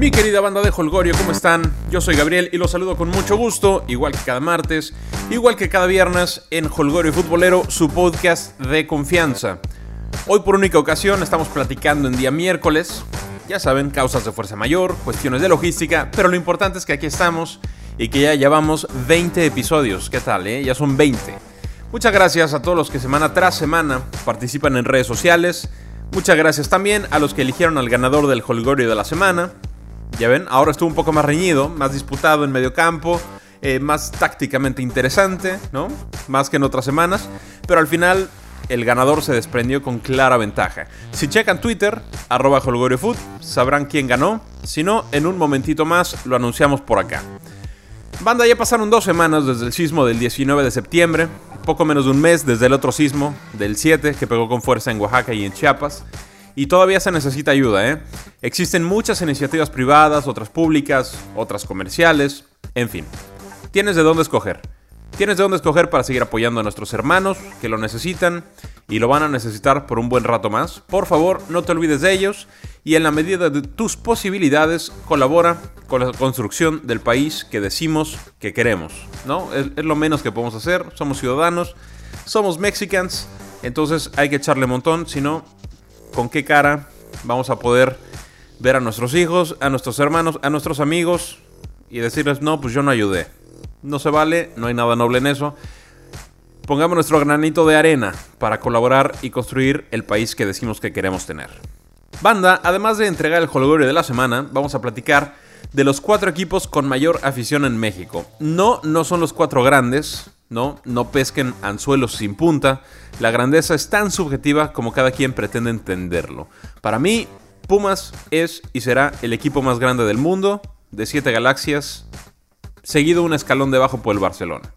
Mi querida banda de Holgorio, ¿cómo están? Yo soy Gabriel y los saludo con mucho gusto, igual que cada martes, igual que cada viernes en Holgorio Futbolero, su podcast de confianza. Hoy por única ocasión estamos platicando en día miércoles, ya saben, causas de fuerza mayor, cuestiones de logística, pero lo importante es que aquí estamos y que ya llevamos 20 episodios. ¿Qué tal, eh? Ya son 20. Muchas gracias a todos los que semana tras semana participan en redes sociales. Muchas gracias también a los que eligieron al ganador del Holgorio de la semana. Ya ven, ahora estuvo un poco más reñido, más disputado en medio campo, eh, más tácticamente interesante, ¿no? Más que en otras semanas. Pero al final el ganador se desprendió con clara ventaja. Si checan Twitter, arroba HolgorioFood, sabrán quién ganó. Si no, en un momentito más lo anunciamos por acá. Banda, ya pasaron dos semanas desde el sismo del 19 de septiembre, poco menos de un mes desde el otro sismo, del 7, que pegó con fuerza en Oaxaca y en Chiapas. Y todavía se necesita ayuda, ¿eh? Existen muchas iniciativas privadas, otras públicas, otras comerciales, en fin. Tienes de dónde escoger. Tienes de dónde escoger para seguir apoyando a nuestros hermanos que lo necesitan y lo van a necesitar por un buen rato más. Por favor, no te olvides de ellos y en la medida de tus posibilidades colabora con la construcción del país que decimos que queremos. ¿no? Es, lo menos que podemos hacer. Somos ciudadanos, somos mexicans, entonces hay que echarle montón, si no con qué cara vamos a poder ver a nuestros hijos, a nuestros hermanos, a nuestros amigos y decirles, no, pues yo no ayudé. No se vale, no hay nada noble en eso. Pongamos nuestro granito de arena para colaborar y construir el país que decimos que queremos tener. Banda, además de entregar el holgorio de la semana, vamos a platicar de los cuatro equipos con mayor afición en México. No, no son los cuatro grandes, no, no pesquen anzuelos sin punta. La grandeza es tan subjetiva como cada quien pretende entenderlo. Para mí, Pumas es y será el equipo más grande del mundo, de siete galaxias, seguido un escalón debajo por el Barcelona.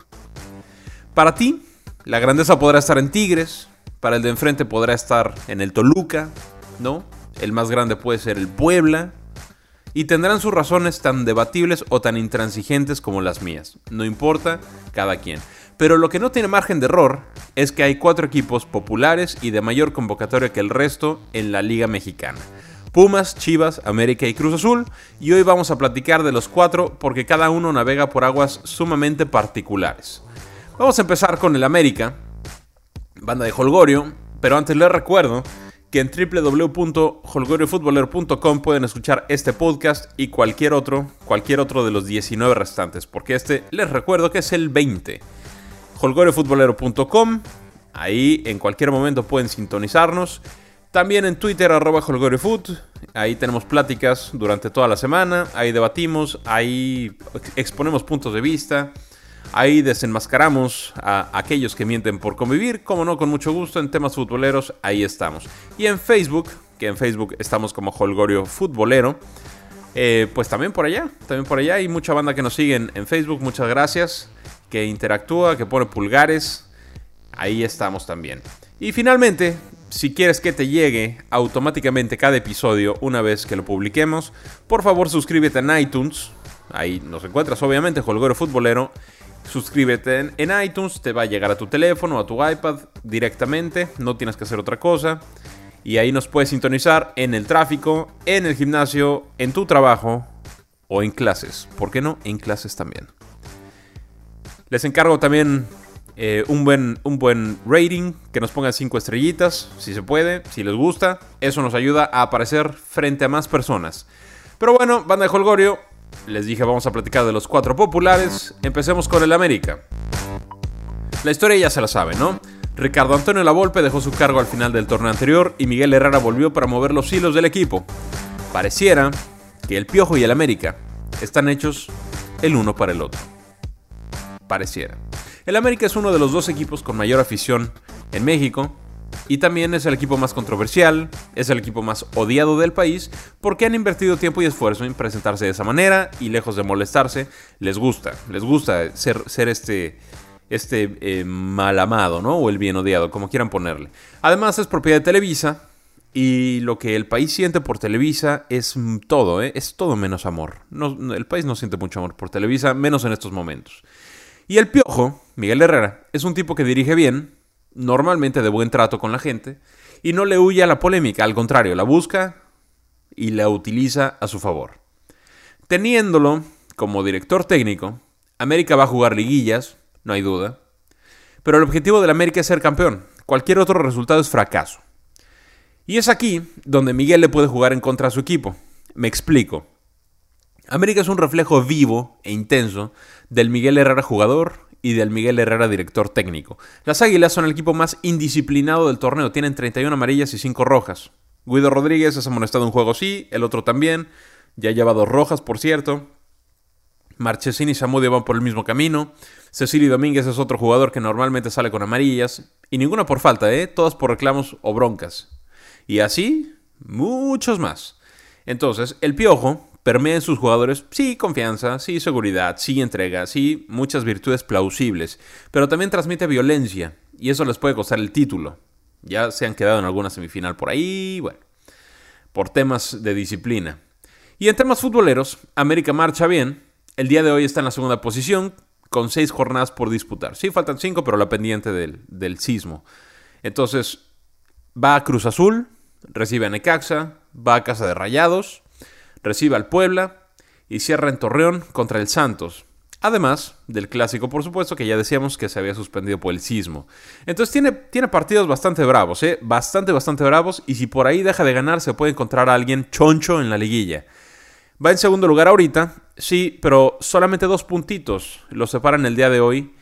Para ti, la grandeza podrá estar en Tigres, para el de enfrente podrá estar en el Toluca, ¿no? El más grande puede ser el Puebla, y tendrán sus razones tan debatibles o tan intransigentes como las mías. No importa, cada quien. Pero lo que no tiene margen de error es que hay cuatro equipos populares y de mayor convocatoria que el resto en la Liga Mexicana. Pumas, Chivas, América y Cruz Azul, y hoy vamos a platicar de los cuatro porque cada uno navega por aguas sumamente particulares. Vamos a empezar con el América, banda de Holgorio, pero antes les recuerdo que en www.holgoriofutbolero.com pueden escuchar este podcast y cualquier otro, cualquier otro de los 19 restantes, porque este les recuerdo que es el 20 holgoriofutbolero.com. Ahí en cualquier momento pueden sintonizarnos. También en Twitter, arroba. Ahí tenemos pláticas durante toda la semana. Ahí debatimos, ahí exponemos puntos de vista. Ahí desenmascaramos a aquellos que mienten por convivir. Como no, con mucho gusto en temas futboleros, ahí estamos. Y en Facebook, que en Facebook estamos como Holgorio Futbolero. Eh, pues también por allá, también por allá hay mucha banda que nos sigue en Facebook, muchas gracias que interactúa, que pone pulgares. Ahí estamos también. Y finalmente, si quieres que te llegue automáticamente cada episodio una vez que lo publiquemos, por favor suscríbete en iTunes. Ahí nos encuentras obviamente, Holgoro Futbolero. Suscríbete en, iTunes, te va a llegar a tu teléfono, a tu iPad directamente, no tienes que hacer otra cosa. Y ahí nos puedes sintonizar en el tráfico, en el gimnasio, en tu trabajo o en clases. ¿Por qué no? En clases también. Les encargo también eh, un, buen, un buen rating, que nos pongan 5 estrellitas, si se puede, si les gusta. Eso nos ayuda a aparecer frente a más personas. Pero bueno, banda de Holgorio, les dije vamos a platicar de los cuatro populares. Empecemos con el América. La historia ya se la sabe, ¿no? Ricardo Antonio Lavolpe dejó su cargo al final del torneo anterior y Miguel Herrera volvió para mover los hilos del equipo. Pareciera que el Piojo y el América están hechos el uno para el otro El América es uno de los dos equipos con mayor afición en México y también es el equipo más controversial, es el equipo más odiado del país porque han invertido tiempo y esfuerzo en presentarse de esa manera y lejos de molestarse, les gusta, les gusta ser, este, este eh, mal amado, ¿no? O el bien odiado, como quieran ponerle. Además es propiedad de Televisa y lo que el país siente por Televisa es todo, ¿eh? es todo menos amor. El país no siente mucho amor por Televisa, menos en estos momentos. Y el piojo, Miguel Herrera, es un tipo que dirige bien, normalmente de buen trato con la gente, y no le huye a la polémica, al contrario, la busca y la utiliza a su favor. Teniéndolo como director técnico, América va a jugar liguillas, no hay duda. Pero el objetivo del América es ser campeón. Cualquier otro resultado es fracaso. Y es aquí donde Miguel le puede jugar en contra a su equipo. Me explico. América es un reflejo vivo e intenso del Miguel Herrera jugador y del Miguel Herrera director técnico. Las Águilas son el equipo más indisciplinado del torneo, tienen 31 amarillas y 5 rojas. Guido Rodríguez es amonestado un juego sí, el otro también, ya lleva dos rojas por cierto. Marchesín y Samudio van por el mismo camino. Cecilio Domínguez es otro jugador que normalmente sale con amarillas. Y ninguna por falta, ¿eh? Todas por reclamos o broncas. Y así, muchos más. Entonces, el piojo permea en sus jugadores, sí, confianza, sí, seguridad, sí, entrega, sí, muchas virtudes plausibles. Pero también transmite violencia. Y eso les puede costar el título. Ya se han quedado en alguna semifinal por ahí, bueno. Por temas de disciplina. Y en temas futboleros, América marcha bien, el día de hoy está en la segunda posición con seis jornadas por disputar. Sí, faltan cinco, pero la pendiente del, sismo. Entonces, va a Cruz Azul, recibe a Necaxa, va a Casa de Rayados, recibe al Puebla y cierra en Torreón contra el Santos. Además del clásico, por supuesto, que ya decíamos que se había suspendido por el sismo. Entonces tiene, tiene partidos bastante bravos, ¿eh? Bastante, bastante bravos. Y si por ahí deja de ganar, se puede encontrar a alguien choncho en la liguilla. Va en segundo lugar ahorita, sí, pero solamente dos puntitos lo separan el día de hoy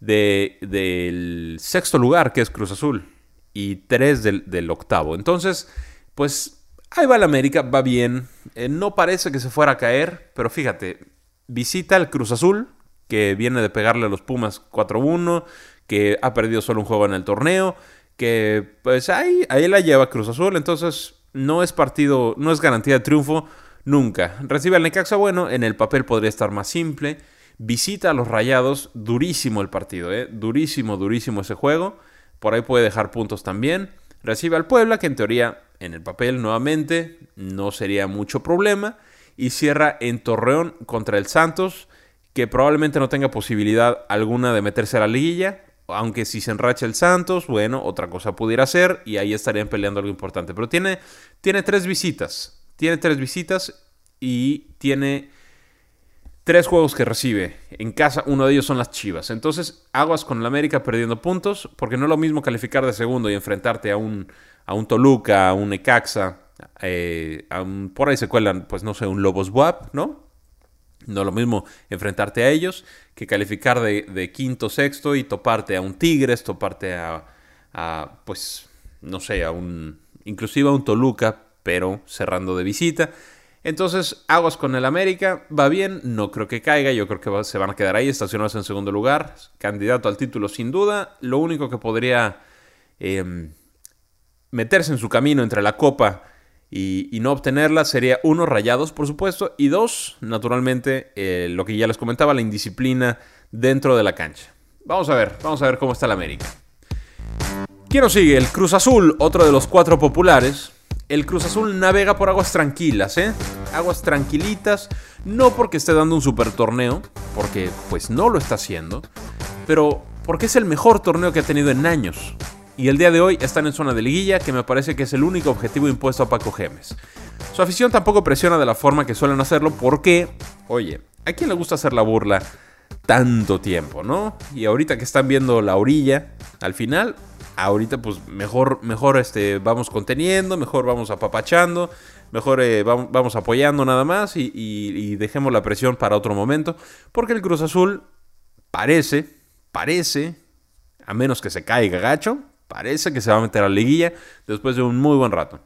del sexto lugar, que es Cruz Azul, y tres del, octavo. Entonces, pues ahí va el América, va bien. Eh, no parece que se fuera a caer, pero fíjate, visita el Cruz Azul, que viene de pegarle a los Pumas 4-1, que ha perdido solo un juego en el torneo, que pues ahí, ahí la lleva Cruz Azul, entonces no es partido, no es garantía de triunfo Nunca. Recibe al Necaxa, bueno, en el papel podría estar más simple. Visita a los Rayados, durísimo el partido, ¿eh? durísimo, durísimo ese juego. Por ahí puede dejar puntos también. Recibe al Puebla, que en teoría, en el papel nuevamente, no sería mucho problema. Y cierra en Torreón contra el Santos, que probablemente no tenga posibilidad alguna de meterse a la liguilla. Aunque si se enracha el Santos, bueno, otra cosa pudiera ser y ahí estarían peleando algo importante. Pero tiene, tiene tres visitas. Tiene tres visitas y tiene tres juegos que recibe. En casa, uno de ellos son las Chivas. Entonces, aguas con el América perdiendo puntos, porque no es lo mismo calificar de segundo y enfrentarte a un, a un Toluca, a un Ecaxa, eh, por ahí se cuelan, pues no sé, un Lobos WAP, ¿no? No lo mismo enfrentarte a ellos que calificar de, de, quinto, sexto y toparte a un Tigres, toparte a, a, pues, no sé, a un, inclusive a un Toluca, pero cerrando de visita. Entonces, aguas con el América, va bien, no creo que caiga, yo creo que se van a quedar ahí, estacionados en segundo lugar, candidato al título sin duda. Lo único que podría em, meterse en su camino entre la Copa y, no obtenerla sería uno, rayados, por supuesto, y dos, naturalmente, eh, lo que ya les comentaba, la indisciplina dentro de la cancha. Vamos a ver, vamos a ver cómo está el América. ¿Quién nos sigue? El Cruz Azul, otro de los cuatro populares el Cruz Azul navega por aguas tranquilas, ¿eh? Aguas tranquilitas, no porque esté dando un super torneo, porque pues no lo está haciendo, pero porque es el mejor torneo que ha tenido en años. Y el día de hoy están en zona de liguilla, que me parece que es el único objetivo impuesto a Paco Gemes. Su afición tampoco presiona de la forma que suelen hacerlo, porque, oye, ¿a quién le gusta hacer la burla tanto tiempo, no? Y ahorita que están viendo la orilla, al final, ahorita pues mejor, mejor este, vamos conteniendo, mejor vamos apapachando, mejor eh, vamos, apoyando nada más y, dejemos la presión para otro momento, porque el Cruz Azul parece, parece, a menos que se caiga gacho, parece que se va a meter a la liguilla después de un muy buen rato.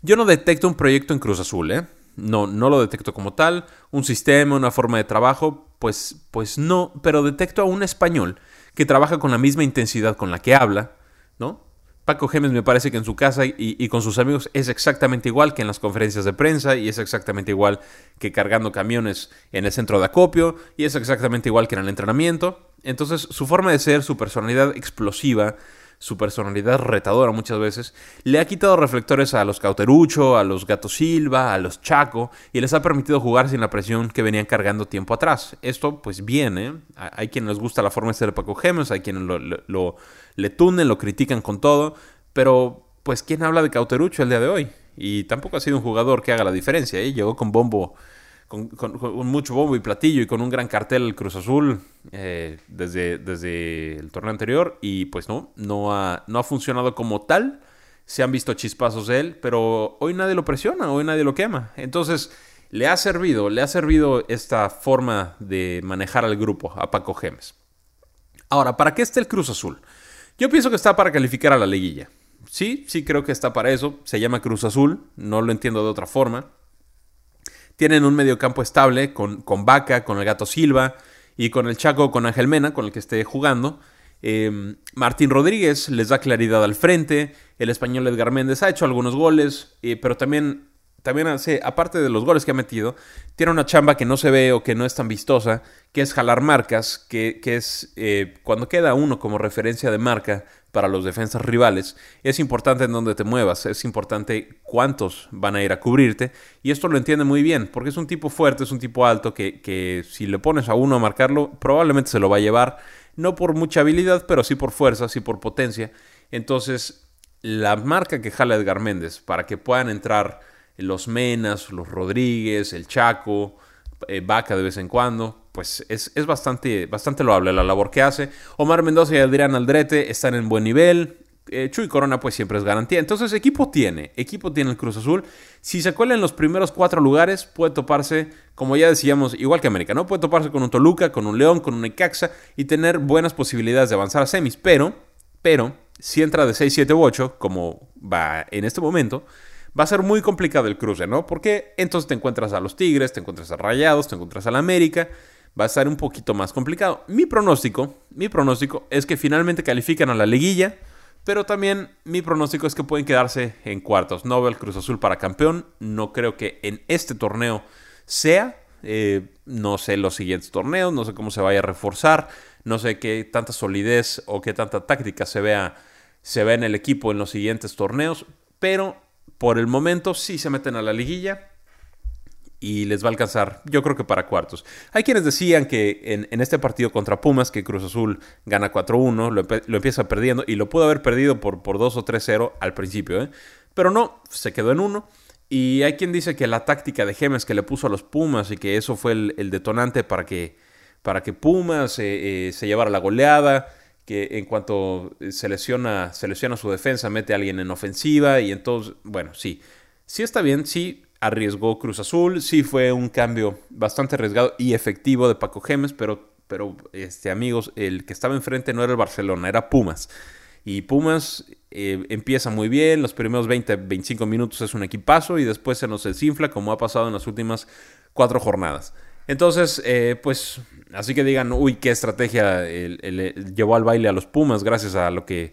Yo no detecto un proyecto en Cruz Azul, ¿eh? No, no lo detecto como tal, un sistema, una forma de trabajo, pues, pues no, pero detecto a un español que trabaja con la misma intensidad con la que habla, ¿no? Paco Gemes me parece que en su casa y, con sus amigos es exactamente igual que en las conferencias de prensa y es exactamente igual que cargando camiones en el centro de acopio y es exactamente igual que en el entrenamiento. Entonces su forma de ser, su personalidad explosiva, su personalidad retadora muchas veces, le ha quitado reflectores a los Cauterucho, a los Gato Silva, a los Chaco, y les ha permitido jugar sin la presión que venían cargando tiempo atrás. Esto, pues viene, hay quienes les gusta la forma de ser Paco Gemes, hay quienes lo, le tunen, lo critican con todo, pero pues ¿quién habla de Cauterucho el día de hoy? Y tampoco ha sido un jugador que haga la diferencia, ¿eh? llegó con bombo con, mucho bombo y platillo y con un gran cartel el Cruz Azul eh, desde, desde el torneo anterior y pues no, no ha, no ha funcionado como tal. Se han visto chispazos de él, pero hoy nadie lo presiona, hoy nadie lo quema. Entonces, le ha servido, le ha servido esta forma de manejar al grupo, a Paco Gemes. Ahora, ¿para qué está el Cruz Azul? Yo pienso que está para calificar a la liguilla. Sí, sí creo que está para eso. Se llama Cruz Azul, no lo entiendo de otra forma. Tienen un mediocampo estable con, con Vaca, con el Gato Silva y con el Chaco, con Ángel Mena, con el que esté jugando. Em, Martín Rodríguez les da claridad al frente. El español Edgar Méndez ha hecho algunos goles, eh, pero también, también hace, aparte de los goles que ha metido, tiene una chamba que no se ve o que no es tan vistosa, que es jalar marcas, que, que es eh, cuando queda uno como referencia de marca, para los defensas rivales, es importante en dónde te muevas, es importante cuántos van a ir a cubrirte, y esto lo entiende muy bien, porque es un tipo fuerte, es un tipo alto, que, si le pones a uno a marcarlo, probablemente se lo va a llevar, no por mucha habilidad, pero sí por fuerza, sí por potencia. Entonces, la marca que jala Edgar Méndez para que puedan entrar los Menas, los Rodríguez, el Chaco, eh, Vaca de vez en cuando, pues es, bastante, bastante loable la labor que hace. Omar Mendoza y Adrián Aldrete están en buen nivel. Eh, Chuy Corona pues siempre es garantía. Entonces equipo tiene, equipo tiene el Cruz Azul. Si se cuela en los primeros cuatro lugares puede toparse, como ya decíamos, igual que América, ¿no? Puede toparse con un Toluca, con un León, con un Necaxa y tener buenas posibilidades de avanzar a semis. Pero, pero, si entra de 6, 7 u 8, como va en este momento, va a ser muy complicado el cruce, ¿no? Porque entonces te encuentras a los Tigres, te encuentras a Rayados, te encuentras a la América va a estar un poquito más complicado. Mi pronóstico, mi pronóstico es que finalmente califican a la liguilla, pero también mi pronóstico es que pueden quedarse en cuartos. No veo el Cruz Azul para campeón, no creo que en este torneo sea. Eh, no sé los siguientes torneos, no sé cómo se vaya a reforzar, no sé qué tanta solidez o qué tanta táctica se vea, se vea en el equipo en los siguientes torneos, pero por el momento sí se meten a la liguilla y les va a alcanzar, yo creo que para cuartos. Hay quienes decían que en, este partido contra Pumas, que Cruz Azul gana 4-1, lo, empieza perdiendo y lo pudo haber perdido por, por 2 o 3-0 al principio, ¿eh? pero no, se quedó en 1. Y hay quien dice que la táctica de Gemes que le puso a los Pumas y que eso fue el, detonante para que, para que Pumas eh, eh, se llevara la goleada, que en cuanto lesiona, se lesiona su defensa, mete a alguien en ofensiva y entonces, bueno, sí, sí está bien, sí, arriesgó Cruz Azul. Sí fue un cambio bastante arriesgado y efectivo de Paco Gemes, pero, pero este, amigos, el que estaba enfrente no era el Barcelona, era Pumas. Y Pumas eh, empieza muy bien, los primeros 20, 25 minutos es un equipazo y después se nos desinfla como ha pasado en las últimas cuatro jornadas. Entonces, eh, pues, así que digan, uy, qué estrategia llevó al baile a los Pumas gracias a lo que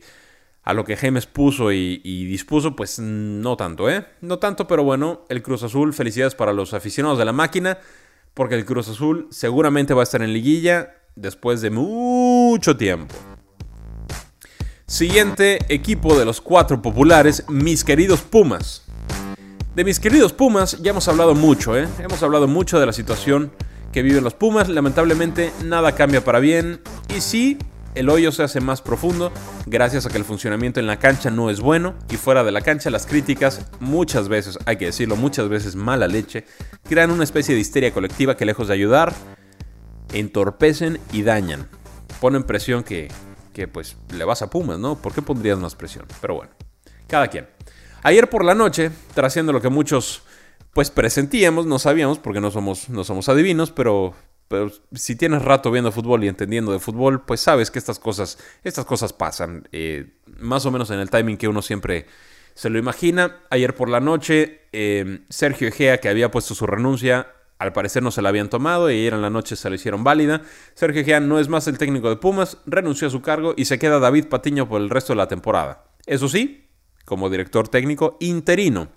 a lo que James puso y, dispuso, pues no tanto, ¿eh? No tanto, pero bueno, el Cruz Azul, felicidades para los aficionados de la máquina, porque el Cruz Azul seguramente va a estar en liguilla después de mucho tiempo. Siguiente equipo de los cuatro populares, mis queridos Pumas. De mis queridos Pumas ya hemos hablado mucho, ¿eh? Hemos hablado mucho de la situación que viven los Pumas. Lamentablemente nada cambia para bien. Y sí, el hoyo se hace más profundo gracias a que el funcionamiento en la cancha no es bueno y fuera de la cancha las críticas, muchas veces, hay que decirlo, muchas veces mala leche, crean una especie de histeria colectiva que lejos de ayudar, entorpecen y dañan. Ponen presión que, que pues le vas a Pumas, ¿no? ¿Por qué pondrías más presión? Pero bueno, cada quien. Ayer por la noche, trasciendo lo que muchos pues presentíamos, no sabíamos porque no somos, no somos adivinos, pero si tienes rato viendo fútbol y entendiendo de fútbol, pues sabes que estas cosas, estas cosas pasan. Eh, más o menos en el timing que uno siempre se lo imagina. Ayer por la noche, eh, Sergio Egea, que había puesto su renuncia, al parecer no se la habían tomado y ayer en la noche se la hicieron válida. Sergio Egea no es más el técnico de Pumas, renunció a su cargo y se queda David Patiño por el resto de la temporada. Eso sí, como director técnico interino.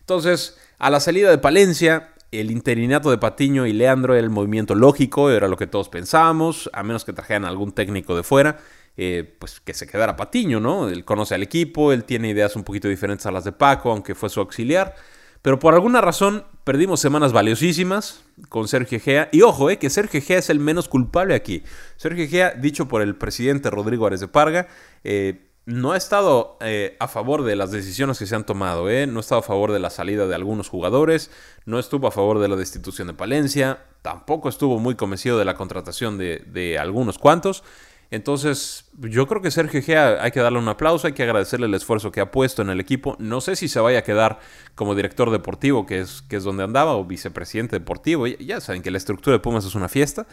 Entonces, a la salida de Palencia, el interinato de Patiño y Leandro era el movimiento lógico, era lo que todos pensábamos, a menos que trajeran algún técnico de fuera, eh, pues que se quedara Patiño, ¿no? Él conoce al equipo, él tiene ideas un poquito diferentes a las de Paco, aunque fue su auxiliar. Pero por alguna razón perdimos semanas valiosísimas con Sergio Egea. Y ojo, eh, que Sergio Egea es el menos culpable aquí. Sergio Egea, dicho por el presidente Rodrigo Ares de Parga, eh, no ha estado eh, a favor de las decisiones que se han tomado, ¿eh? no ha estado a favor de la salida de algunos jugadores, no estuvo a favor de la destitución de Palencia, tampoco estuvo muy convencido de la contratación de, de algunos cuantos. Entonces, yo creo que Sergio Gea hay que darle un aplauso, hay que agradecerle el esfuerzo que ha puesto en el equipo. No sé si se vaya a quedar como director deportivo, que es, que es donde andaba, o vicepresidente deportivo. Ya saben que la estructura de Pumas es una fiesta.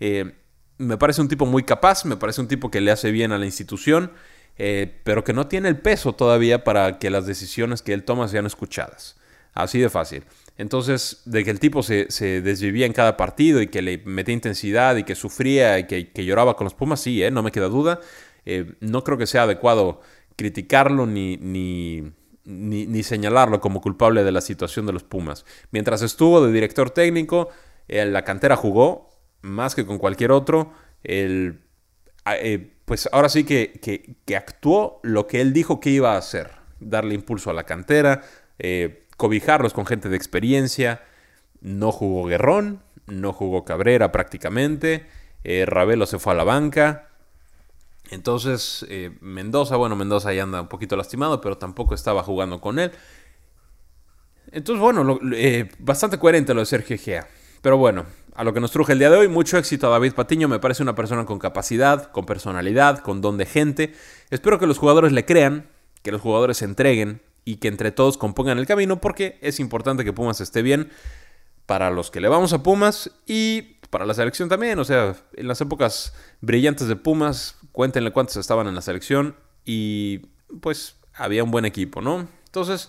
Eh, me parece un tipo muy capaz, me parece un tipo que le hace bien a la institución, eh, pero que no tiene el peso todavía para que las decisiones que él toma sean escuchadas. Así de fácil. Entonces, de que el tipo se, desvivía en cada partido y que le metía intensidad y que sufría y que, lloraba con los Pumas, sí, ¿eh? no me queda duda. Eh, no creo que sea adecuado criticarlo ni, ni, ni, señalarlo como culpable de la situación de los Pumas. Mientras estuvo de director técnico, en la cantera jugó más que con cualquier otro. El, eh, pues ahora sí que, que, actuó lo que él dijo que iba a hacer. Darle impulso a la cantera. Eh, cobijarlos con gente de experiencia. No jugó Guerrón, no jugó Cabrera prácticamente. Eh, Ravelo se fue a la banca. Entonces, eh, Mendoza, bueno, Mendoza ya anda un poquito lastimado, pero tampoco estaba jugando con él. Entonces, bueno, eh, bastante coherente lo de Sergio Gea. Pero bueno, a lo que nos truje el día de hoy, mucho éxito a David Patiño. Me parece una persona con capacidad, con personalidad, con don de gente. Espero que los jugadores le crean, que los jugadores se entreguen, y que entre todos compongan el camino porque es importante que Pumas esté bien para los que le vamos a Pumas y para la selección también. O sea, en las épocas brillantes de Pumas, cuéntenle cuántos estaban en la selección y pues había un buen equipo, ¿no? Entonces,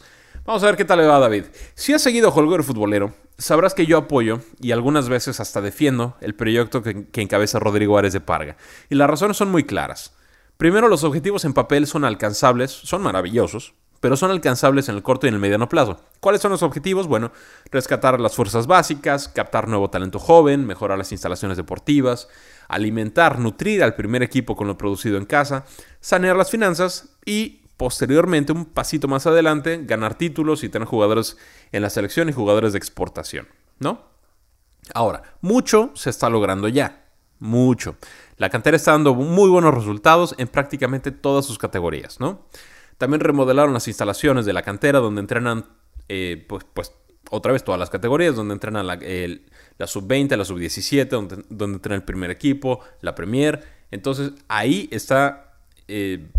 vamos a ver qué tal le va David. Si has seguido Holgor Futbolero, sabrás que yo apoyo y algunas veces hasta defiendo el proyecto que, que encabeza Rodrigo Árez de Parga. Y las razones son muy claras. Primero, los objetivos en papel son alcanzables, son maravillosos, pero son alcanzables en el corto y en el mediano plazo. ¿Cuáles son los objetivos? Bueno, rescatar las fuerzas básicas, captar nuevo talento joven, mejorar las instalaciones deportivas, alimentar, nutrir al primer equipo con lo producido en casa, sanear las finanzas y posteriormente, un pasito más adelante, ganar títulos y tener jugadores en la selección y jugadores de exportación, ¿no? Ahora, mucho se está logrando ya, mucho. La cantera está dando muy buenos resultados en prácticamente todas sus categorías, ¿no? También remodelaron las instalaciones de la cantera donde entrenan, eh, pues, pues, otra vez todas las categorías, donde entrenan la, sub-20, la sub-17, donde, donde entrena el primer equipo, la Premier. Entonces ahí está eh,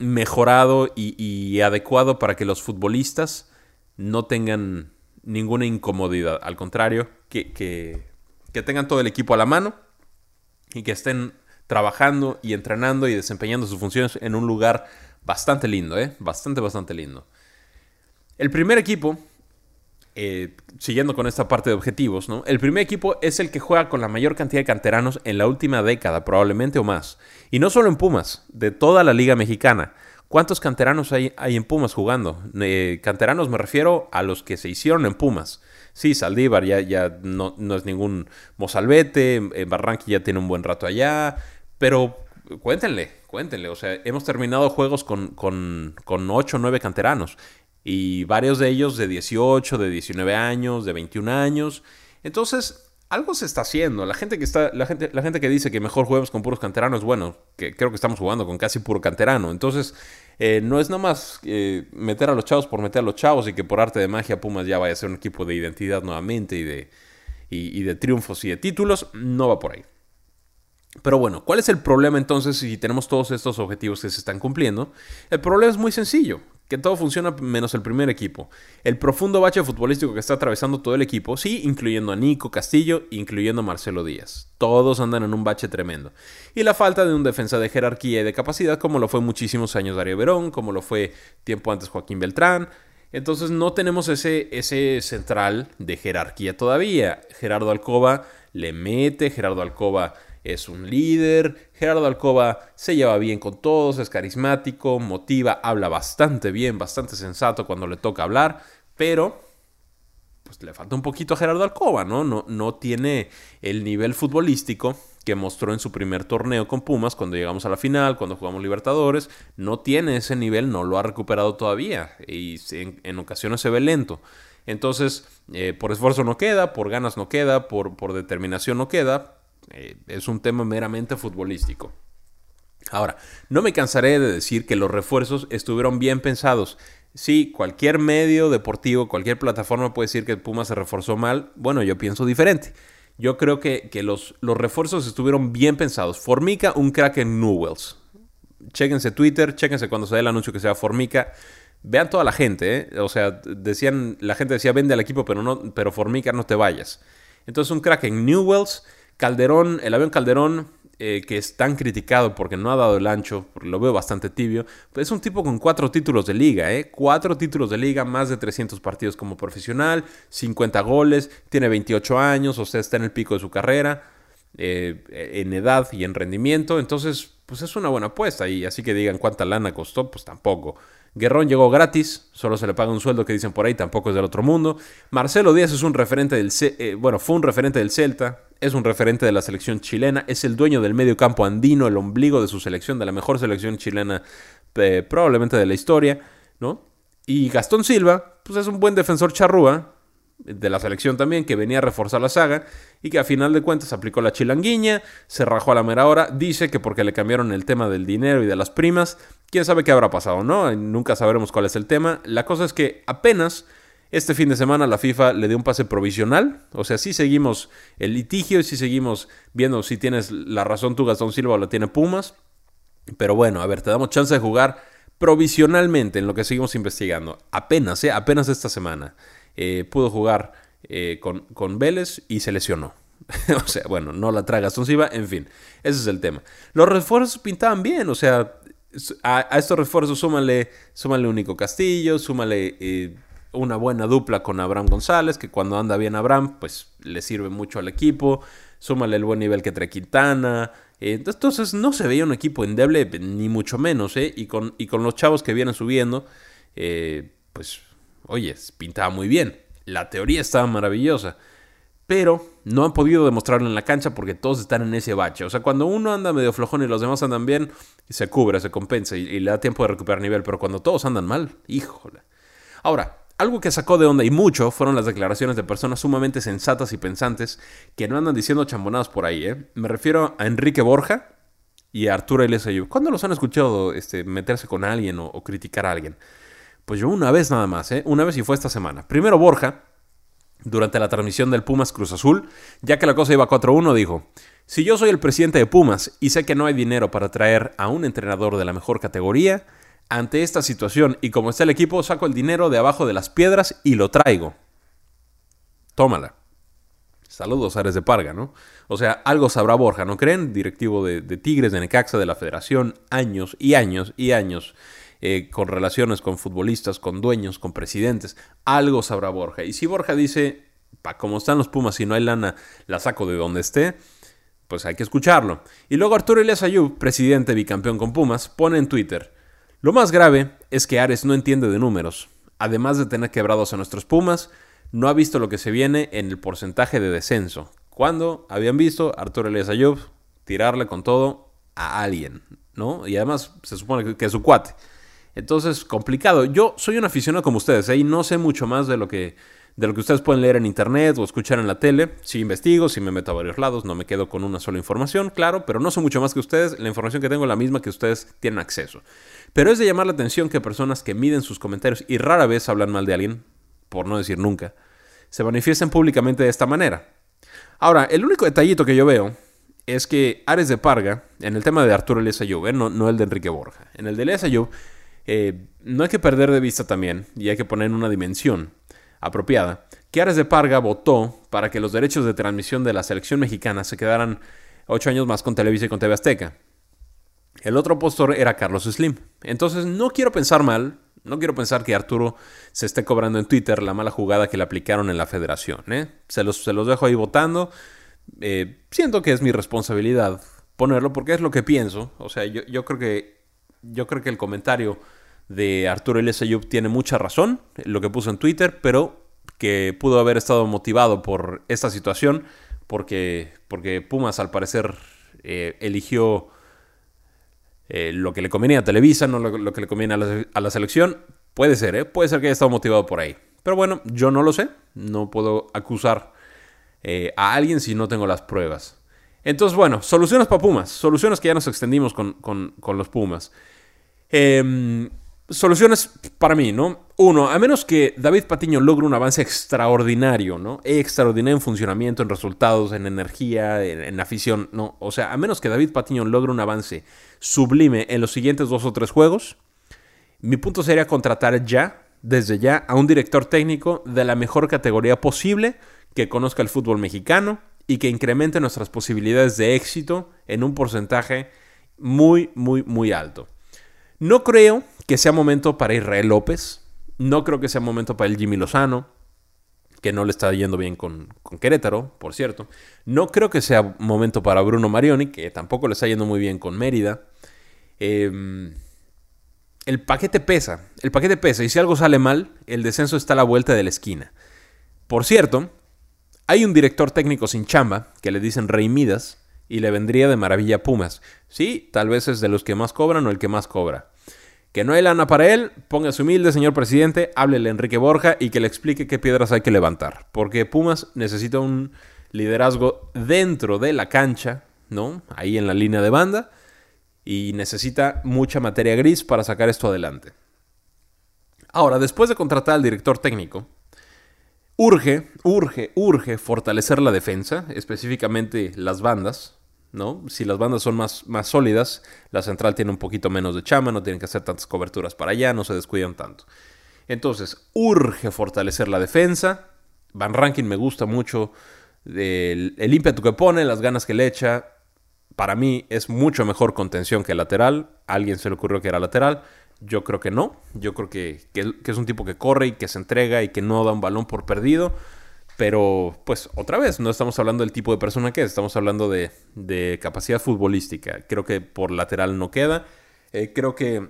mejorado y, adecuado para que los futbolistas no tengan ninguna incomodidad. Al contrario, que, que tengan todo el equipo a la mano y que estén trabajando y entrenando y desempeñando sus funciones en un lugar Bastante lindo, ¿eh? Bastante, bastante lindo. El primer equipo, eh, siguiendo con esta parte de objetivos. El primer equipo es el que juega con la mayor cantidad de canteranos en la última década, probablemente o más. Y no solo en Pumas, de toda la Liga Mexicana. ¿Cuántos canteranos hay, hay en Pumas jugando? Eh, canteranos me refiero a los que se hicieron en Pumas. Sí, Saldívar ya, ya no, no es ningún mozalbete, en Barranqui ya tiene un buen rato allá, pero cuéntenle, cuéntenle. O sea, hemos terminado juegos con, con, con 8 o 9 canteranos. Y varios de ellos de 18, de 19 años, de 21 años. Entonces, algo se está haciendo. La gente que está, la gente, la gente que dice que mejor juguemos con puros canteranos, bueno, que creo que estamos jugando con casi puro canterano. Entonces, eh, no es nada más eh, meter a los chavos por meter a los chavos y que por arte de magia Pumas ya vaya a ser un equipo de identidad nuevamente y de, y de triunfos y de títulos. No va por ahí. Pero bueno, ¿cuál es el problema entonces si tenemos todos estos objetivos que se están cumpliendo? El problema es muy sencillo, que todo funciona menos el primer equipo. El profundo bache futbolístico que está atravesando todo el equipo, sí, incluyendo a Nico Castillo, incluyendo a Marcelo Díaz. Todos andan en un bache tremendo. Y la falta de un defensa de jerarquía y de capacidad, como lo fue muchísimos años Darío Verón, como lo fue tiempo antes Joaquín Beltrán. Entonces no tenemos ese, ese central de jerarquía todavía. Gerardo Alcoba le mete, Gerardo Alcoba es un líder. Gerardo Alcoba se lleva bien con todos, es carismático, motiva, habla bastante bien, bastante sensato cuando le toca hablar, pero pues le falta un poquito a Gerardo Alcoba, ¿no? No, no tiene el nivel futbolístico que mostró en su primer torneo con Pumas cuando llegamos a la final, cuando jugamos Libertadores, no tiene ese nivel, no lo ha recuperado todavía y en, ocasiones se ve lento. Entonces, eh, por esfuerzo no queda, por ganas no queda, por, por determinación no queda, eh, es un tema meramente futbolístico. Ahora, no me cansaré de decir que los refuerzos estuvieron bien pensados. Sí, cualquier medio deportivo, cualquier plataforma puede decir que Pumas se reforzó mal. Bueno, yo pienso diferente. Yo creo que, los, los, refuerzos estuvieron bien pensados. Formica, un crack en Newells. Chéquense Twitter, chéquense cuando se dé el anuncio que sea Formica. Vean toda la gente, ¿eh? O sea, decían, la gente decía, vende al equipo, pero, no, pero Formica no te vayas. Entonces, un crack en Newells. Calderón, el avión Calderón, eh, que es tan criticado porque no ha dado el ancho, lo veo bastante tibio, pues es un tipo con cuatro títulos de liga, ¿eh? Cuatro títulos de liga, más de 300 partidos como profesional, 50 goles, tiene 28 años, o sea, está en el pico de su carrera, eh, en edad y en rendimiento, entonces, pues es una buena apuesta, y así que digan cuánta lana costó, pues tampoco. Guerrón llegó gratis, solo se le paga un sueldo que dicen por ahí, tampoco es del otro mundo. Marcelo Díaz es un referente del, eh, bueno, fue un referente del Celta, es un referente de la selección chilena, es el dueño del medio campo andino, el ombligo de su selección, de la mejor selección chilena probablemente de la historia, ¿no? Y Gastón Silva, pues es un buen defensor charrúa, de la selección también, que venía a reforzar la saga y que a final de cuentas aplicó la chilanguiña, se rajó a la mera hora, dice que porque le cambiaron el tema del dinero y de las primas, quién sabe qué habrá pasado, ¿no? Nunca sabremos cuál es el tema. La cosa es que apenas este fin de semana la FIFA le dio un pase provisional, o sea, sí seguimos el litigio y sí seguimos viendo si tienes la razón tú Gastón Silva o la tiene Pumas, pero bueno, a ver, te damos chance de jugar provisionalmente en lo que seguimos investigando, apenas, ¿eh? Apenas esta semana. Eh, pudo jugar eh, con, con, Vélez y se lesionó. o sea, bueno, no la traga Silva, en fin, ese es el tema. Los refuerzos pintaban bien, o sea, a, estos refuerzos súmale, súmale un Nico Castillo, súmale eh, una buena dupla con Abraham González, que cuando anda bien Abraham, pues le sirve mucho al equipo, súmale el buen nivel que trae Quintana. entonces no se veía un equipo endeble, ni mucho menos, ¿eh? Y con, y con los chavos que vienen subiendo, pues Oye, pintaba muy bien. La teoría estaba maravillosa. Pero no han podido demostrarlo en la cancha porque todos están en ese bache. O sea, cuando uno anda medio flojón y los demás andan bien, se cubre, se compensa y, le da tiempo de recuperar nivel. Pero cuando todos andan mal, híjole. Ahora, algo que sacó de onda y mucho fueron las declaraciones de personas sumamente sensatas y pensantes que no andan diciendo chambonadas por ahí. ¿eh? Me refiero a Enrique Borja y a Arturo Eliezer. ¿Cuándo los han escuchado este, meterse con alguien o criticar a alguien? Pues yo una vez nada más, ¿eh? Una vez y fue esta semana. Primero Borja, durante la transmisión del Pumas Cruz Azul, ya que la cosa iba 4-1, dijo, si yo soy el presidente de Pumas y sé que no hay dinero para traer a un entrenador de la mejor categoría, ante esta situación y como está el equipo, saco el dinero de abajo de las piedras y lo traigo. Tómala. Saludos, Ares de Parga, ¿no? O sea, algo sabrá Borja, ¿no creen? Directivo de, de Tigres, de Necaxa, de la Federación, años y años y años eh, con relaciones con futbolistas, con dueños, con presidentes. Algo sabrá Borja. Y si Borja dice, pa, como están los Pumas y no hay lana, la saco de donde esté, pues hay que escucharlo. Y luego Arturo Elias Ayub, presidente bicampeón con Pumas, pone en Twitter, lo más grave es que Ares no entiende de números. Además de tener quebrados a nuestros Pumas, no ha visto lo que se viene en el porcentaje de descenso. Cuando habían visto a Arturo Elias Ayub tirarle con todo a alguien, ¿no? Y además se supone que es su cuate. Entonces, complicado. Yo soy un aficionado como ustedes, ¿eh? y no sé mucho más de lo que de lo que ustedes pueden leer en internet o escuchar en la tele. Si investigo, si me meto a varios lados, no me quedo con una sola información, claro, pero no sé mucho más que ustedes. La información que tengo es la misma que ustedes tienen acceso. Pero es de llamar la atención que personas que miden sus comentarios y rara vez hablan mal de alguien, por no decir nunca, se manifiesten públicamente de esta manera. Ahora, el único detallito que yo veo es que Ares de Parga, en el tema de Arturo Elias Ayub, ¿eh? no, no, el de Enrique Borja, en el de Elias Ayub, eh, no hay que perder de vista también, y hay que poner en una dimensión apropiada, que Ares de Parga votó para que los derechos de transmisión de la selección mexicana se quedaran ocho años más con Televisa y con TV Azteca. El otro postor era Carlos Slim. Entonces no quiero pensar mal, no quiero pensar que Arturo se esté cobrando en Twitter la mala jugada que le aplicaron en la federación. ¿eh? Se, los, se, los, dejo ahí votando. Eh, siento que es mi responsabilidad ponerlo porque es lo que pienso. O sea, yo, yo creo que yo creo que el comentario de Arturo Elias tiene mucha razón, lo que puso en Twitter, pero que pudo haber estado motivado por esta situación, porque, porque Pumas al parecer eh, eligió eh, lo que le conviene a Televisa, no lo, que le conviene a la, selección. Puede ser, ¿eh? puede ser que haya estado motivado por ahí. Pero bueno, yo no lo sé, no puedo acusar a alguien si no tengo las pruebas. Entonces, bueno, soluciones para Pumas. Soluciones que ya nos extendimos con, los Pumas. Em, soluciones para mí, ¿no? Uno, a menos que David Patiño logre un avance extraordinario, ¿no? Extraordinario en funcionamiento, en resultados, en energía, en, afición, ¿no? O sea, a menos que David Patiño logre un avance sublime en los siguientes dos o tres juegos, mi punto sería contratar ya, desde ya, a un director técnico de la mejor categoría posible que conozca el fútbol mexicano y que incremente nuestras posibilidades de éxito en un porcentaje muy, muy, muy alto. No creo que sea momento para Israel López, no creo que sea momento para el Jimmy Lozano, que no le está yendo bien con, Querétaro, por cierto. No creo que sea momento para Bruno Marioni, que tampoco le está yendo muy bien con Mérida. Em, el paquete pesa, el paquete pesa, y si algo sale mal, el descenso está a la vuelta de la esquina. Por cierto, hay un director técnico sin chamba, que le dicen Rey Midas, y le vendría de maravilla Pumas. Sí, tal vez es de los que más cobran o el que más cobra. Que no hay lana para él, póngase humilde, señor presidente, háblele a Enrique Borja y que le explique qué piedras hay que levantar. Porque Pumas necesita un liderazgo dentro de la cancha, ¿no? Ahí en la línea de banda. Y necesita mucha materia gris para sacar esto adelante. Ahora, después de contratar al director técnico, Urge, urge, urge fortalecer la defensa, específicamente las bandas, ¿no? Si las bandas son más, más sólidas, la central tiene un poquito menos de chama, no tienen que hacer tantas coberturas para allá, no se descuidan tanto. Entonces, urge fortalecer la defensa. Van Rankin me gusta mucho el, el ímpetu que pone, las ganas que le echa. Para mí es mucho mejor contención que lateral. A alguien se le ocurrió que era lateral. Yo creo que no. Yo creo que, es un tipo que corre y que se entrega y que no da un balón por perdido. Pero, pues, otra vez, no estamos hablando del tipo de persona que es, estamos hablando de, capacidad futbolística. Creo que por lateral no queda. Eh, creo que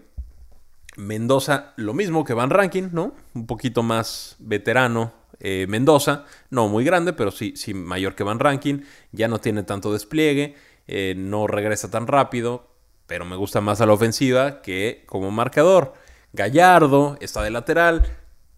Mendoza, lo mismo que Van Ranking, ¿no? Un poquito más veterano. Eh, Mendoza, no muy grande, pero sí, sí mayor que Van Ranking. Ya no tiene tanto despliegue, eh, no regresa tan rápido pero me gusta más a la ofensiva que como marcador. Gallardo está de lateral,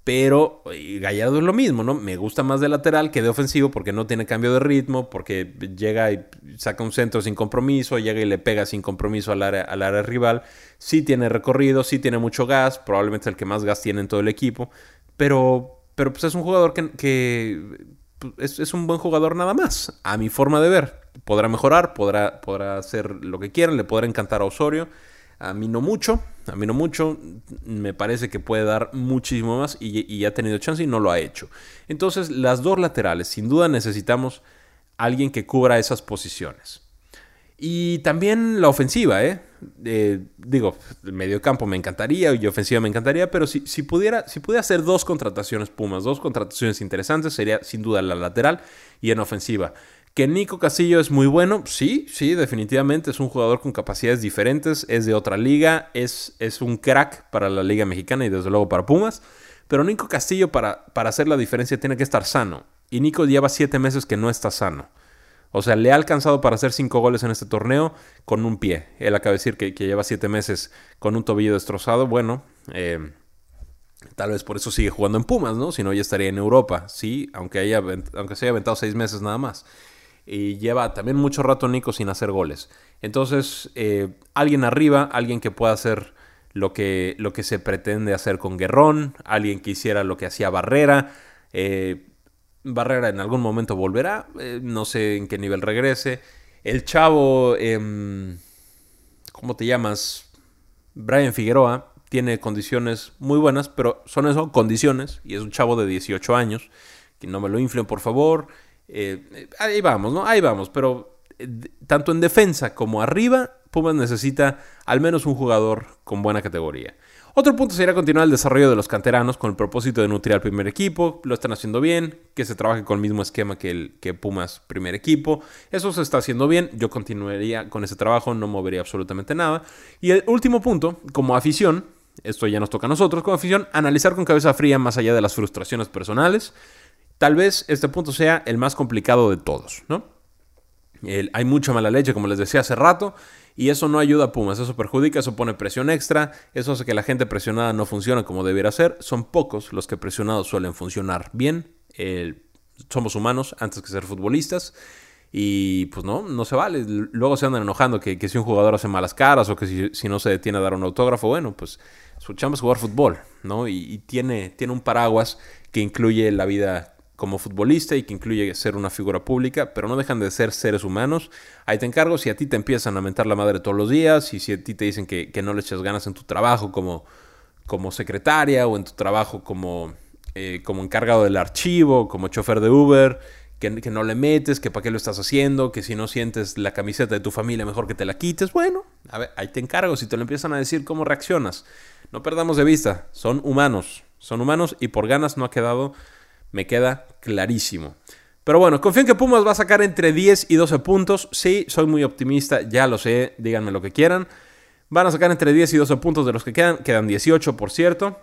pero Gallardo es lo mismo, ¿no? Me gusta más de lateral que de ofensivo porque no tiene cambio de ritmo, porque llega y saca un centro sin compromiso, llega y le pega sin compromiso al área, al área rival. Sí tiene recorrido, sí tiene mucho gas, probablemente el que más gas tiene en todo el equipo, pero, pero pues es un jugador que, pues, es, un buen jugador nada más, a mi forma de ver. Podrá mejorar, podrá, podrá hacer lo que quiera, le podrá encantar a Osorio. A mí no mucho, a mí no mucho. Me parece que puede dar muchísimo más y, y ha tenido chance y no lo ha hecho. Entonces, las dos laterales, sin duda necesitamos alguien que cubra esas posiciones. Y también la ofensiva, ¿eh? eh digo, el medio campo me encantaría y ofensiva me encantaría, pero si, si, pudiera, si pudiera hacer dos contrataciones Pumas, dos contrataciones interesantes, sería sin duda la lateral y en ofensiva. Que Nico Castillo es muy bueno, sí, sí, definitivamente es un jugador con capacidades diferentes, es de otra liga, es, es un crack para la liga mexicana y desde luego para Pumas, pero Nico Castillo para, para hacer la diferencia tiene que estar sano. Y Nico lleva siete meses que no está sano. O sea, le ha alcanzado para hacer cinco goles en este torneo con un pie. Él acaba de decir que, lleva siete meses con un tobillo destrozado. Bueno, eh, tal vez por eso sigue jugando en Pumas, ¿no? Si no, ya estaría en Europa, sí, aunque, haya, aunque se haya aventado seis meses nada más. Y lleva también mucho rato Nico sin hacer goles. Entonces, eh, alguien arriba, alguien que pueda hacer lo que, lo que se pretende hacer con Guerrón, alguien que hiciera lo que hacía Barrera. Eh, Barrera en algún momento volverá, eh, no sé en qué nivel regrese. El chavo, em, ¿cómo te llamas? Brian Figueroa tiene condiciones muy buenas, pero son eso, condiciones, y es un chavo de 18 años, que no me lo inflen por favor. Eh, ahí vamos, ¿no? Ahí vamos, pero eh, tanto en defensa como arriba, Pumas necesita al menos un jugador con buena categoría. Otro punto sería continuar el desarrollo de los canteranos con el propósito de nutrir al primer equipo. Lo están haciendo bien, que se trabaje con el mismo esquema que, el, que Pumas primer equipo. Eso se está haciendo bien. Yo continuaría con ese trabajo, no movería absolutamente nada. Y el último punto, como afición, esto ya nos toca a nosotros como afición, analizar con cabeza fría más allá de las frustraciones personales. Tal vez este punto sea el más complicado de todos, ¿no? hay mucha mala leche, como les decía hace rato, y eso no ayuda a Pumas, eso perjudica, eso pone presión extra, eso hace que la gente presionada no funcione como debiera ser. Son pocos los que presionados suelen funcionar bien. somos humanos antes que ser futbolistas. Y pues no, no se vale. Luego se andan enojando que, si un jugador hace malas caras o que si, no se detiene a dar un autógrafo, bueno, pues su chamba es jugar fútbol, ¿no? Y, tiene, tiene un paraguas que incluye la vida como futbolista y que incluye ser una figura pública, pero no dejan de ser seres humanos. Ahí te encargo, si a ti te empiezan a mentar la madre todos los días y si a ti te dicen que, no le echas ganas en tu trabajo como, como secretaria o en tu trabajo como, eh, como encargado del archivo, como chofer de Uber, que, no le metes, que para qué lo estás haciendo, que si no sientes la camiseta de tu familia, mejor que te la quites. Bueno, a ver, ahí te encargo. Si te lo empiezan a decir, ¿cómo reaccionas? No perdamos de vista, son humanos, son humanos y por ganas no ha quedado, me queda clarísimo. Pero bueno, confío en que Pumas va a sacar entre 10 y 12 puntos. Sí, soy muy optimista, ya lo sé, díganme lo que quieran. Van a sacar entre 10 y 12 puntos de los que quedan, quedan 18 por cierto.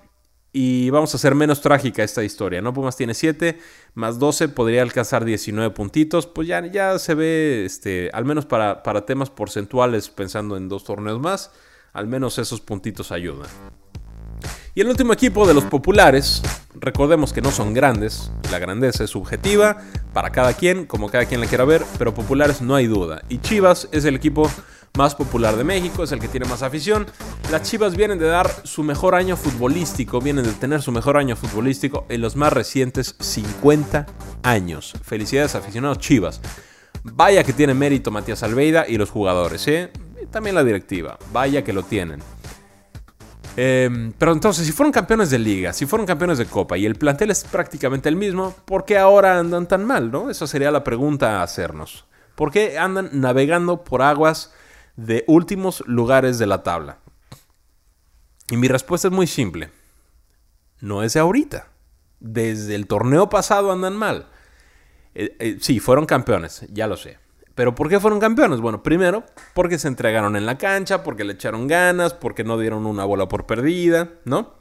Y vamos a hacer menos trágica esta historia, ¿no? Pumas tiene 7, más 12, podría alcanzar 19 puntitos. Pues ya, ya se ve, este, al menos para, para temas porcentuales, pensando en dos torneos más, al menos esos puntitos ayudan. Y el último equipo de los populares, recordemos que no son grandes, la grandeza es subjetiva para cada quien, como cada quien la quiera ver, pero populares no hay duda. Y Chivas es el equipo más popular de México, es el que tiene más afición. Las Chivas vienen de dar su mejor año futbolístico, vienen de tener su mejor año futbolístico en los más recientes 50 años. Felicidades aficionados Chivas. Vaya que tiene mérito Matías Alveida y los jugadores, ¿eh? también la directiva. Vaya que lo tienen. Em, pero entonces, si fueron campeones de liga, si fueron campeones de copa y el plantel es prácticamente el mismo, ¿por qué ahora andan tan mal? ¿no? Esa sería la pregunta a hacernos. ¿Por qué andan navegando por aguas de últimos lugares de la tabla? Y mi respuesta es muy simple. No es de ahorita. Desde el torneo pasado andan mal. Eh, eh, sí, fueron campeones, ya lo sé. Pero ¿por qué fueron campeones? Bueno, primero, porque se entregaron en la cancha, porque le echaron ganas, porque no dieron una bola por perdida, ¿no?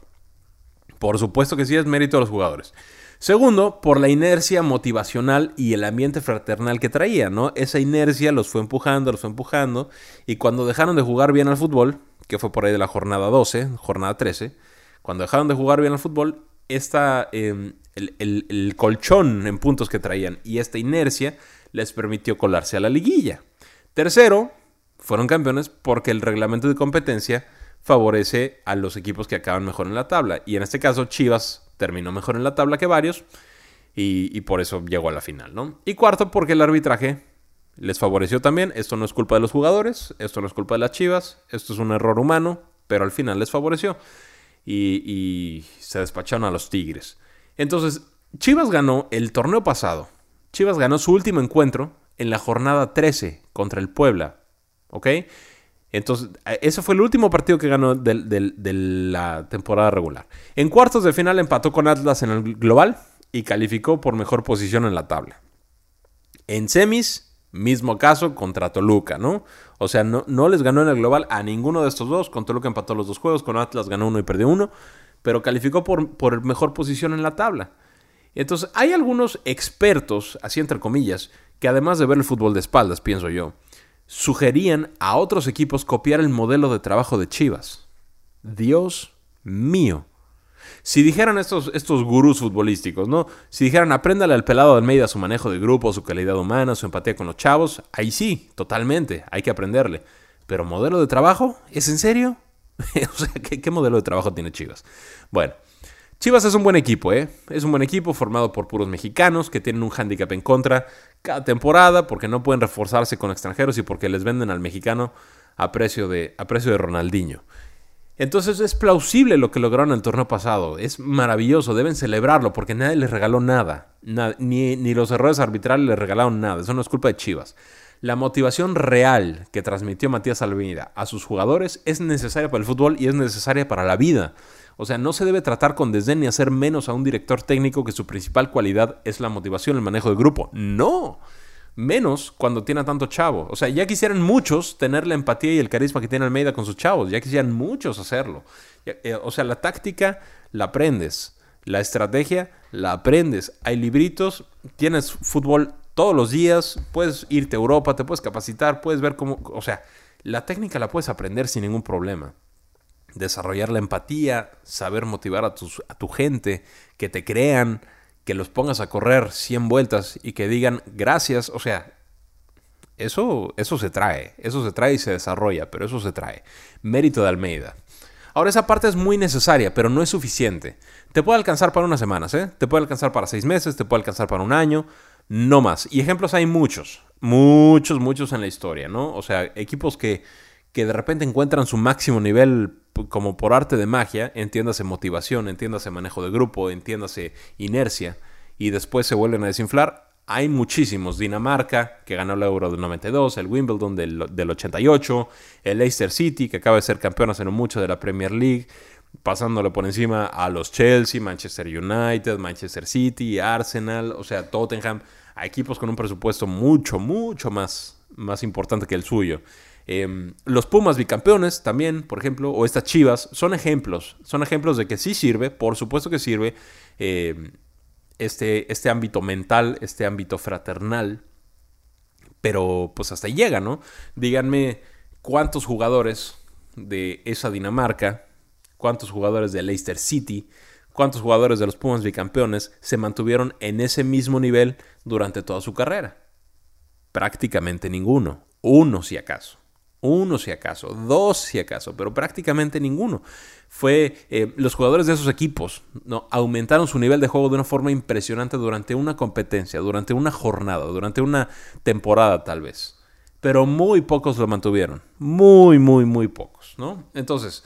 Por supuesto que sí es mérito de los jugadores. Segundo, por la inercia motivacional y el ambiente fraternal que traía, ¿no? Esa inercia los fue empujando, los fue empujando, y cuando dejaron de jugar bien al fútbol, que fue por ahí de la jornada 12, jornada 13, cuando dejaron de jugar bien al fútbol, esta, em, el, colchón en puntos que traían y esta inercia les permitió colarse a la liguilla. Tercero, fueron campeones porque el reglamento de competencia favorece a los equipos que acaban mejor en la tabla. Y en este caso, Chivas terminó mejor en la tabla que varios y, por eso llegó a la final, ¿no? Y cuarto, porque el arbitraje les favoreció también. Esto no es culpa de los jugadores, esto no es culpa de las Chivas, esto es un error humano, pero al final les favoreció y, y se despacharon a los Tigres. Entonces, Chivas ganó el torneo pasado. Chivas ganó su último encuentro en la jornada 13 contra el Puebla, ¿ok? Entonces, eh, ese fue el último partido que ganó de, la temporada regular. En cuartos de final empató con Atlas en el global y calificó por mejor posición en la tabla. En semis, mismo caso contra Toluca, ¿no? O sea, no, no les ganó en el global a ninguno de estos dos. Con Toluca empató los dos juegos, con Atlas ganó uno y perdió uno, pero calificó por, por mejor posición en la tabla. Entonces, hay algunos expertos, así entre comillas, que además de ver el fútbol de espaldas, pienso yo, sugerían a otros equipos copiar el modelo de trabajo de Chivas. Dios mío. Si dijeran estos, estos gurús futbolísticos, ¿no? Si dijeran, apréndale al pelado de Almeida su manejo de grupo, su calidad humana, su empatía con los chavos, ahí sí, totalmente, hay que aprenderle. Pero modelo de trabajo, ¿es en serio? o sea, ¿qué, ¿qué modelo de trabajo tiene Chivas? Bueno, Chivas es un buen equipo, ¿eh? Es un buen equipo formado por puros mexicanos que tienen un hándicap en contra cada temporada porque no pueden reforzarse con extranjeros y porque les venden al mexicano a precio de, a precio de Ronaldinho. Entonces es plausible lo que lograron en el torneo pasado. Es maravilloso, deben celebrarlo porque nadie les regaló nada. ni, ni los errores arbitrales les regalaron nada. Eso no es culpa de Chivas. La motivación real que transmitió Matías Almeida a sus jugadores es necesaria para el fútbol y es necesaria para la vida. O sea, no se debe tratar con desdén ni hacer menos a un director técnico que su principal cualidad es la motivación, el manejo de grupo. No. Menos cuando tiene tanto chavo. O sea, ya quisieran muchos tener la empatía y el carisma que tiene Almeida con sus chavos. Ya quisieran muchos hacerlo. Eh, o sea, la táctica la aprendes. La estrategia la aprendes. Hay libritos. Tienes fútbol todos los días. Puedes irte a Europa, te puedes capacitar, puedes ver cómo... O sea, la técnica la puedes aprender sin ningún problema desarrollar la empatía, saber motivar a, a tu gente, que te crean, que los pongas a correr 100 vueltas y que digan gracias. O sea, Eso, eso se trae, eso se trae y se desarrolla, pero eso se trae. Mérito de Almeida. Ahora esa parte es muy necesaria, pero no es suficiente. Te puede alcanzar para unas semanas, ¿eh? Te puede alcanzar para seis meses, te puede alcanzar para un año, no más. Y ejemplos hay muchos, muchos, muchos en la historia, ¿no? O sea, equipos que, que de repente encuentran su máximo nivel como por arte de magia, entiéndase motivación, entiéndase manejo de grupo, entiéndase inercia, y después se vuelven a desinflar. Hay muchísimos. Dinamarca, que ganó el Euro del 92, el Wimbledon del, del 88, el Leicester City, que acaba de ser campeón hace mucho de la Premier League, pasándole por encima a los Chelsea, Manchester United, Manchester City, Arsenal, o sea, Tottenham, a equipos con un presupuesto mucho, mucho más, más importante que el suyo. Em, los Pumas bicampeones también, por ejemplo, o estas Chivas, son ejemplos, son ejemplos de que sí sirve, por supuesto que sirve em, este, este ámbito mental, este ámbito fraternal, pero pues hasta ahí llega, ¿no? Díganme cuántos jugadores de esa Dinamarca cuántos jugadores de Leicester City, cuántos jugadores de los Pumas bicampeones se mantuvieron en ese mismo nivel durante toda su carrera. Prácticamente ninguno. Uno si acaso. Uno si acaso. Dos si acaso. Pero prácticamente ninguno. Fue eh, los jugadores de esos equipos ¿no? aumentaron su nivel de juego de una forma impresionante durante una competencia, durante una jornada, durante una temporada tal vez. Pero muy pocos lo mantuvieron. Muy, muy, muy pocos. ¿no? Entonces,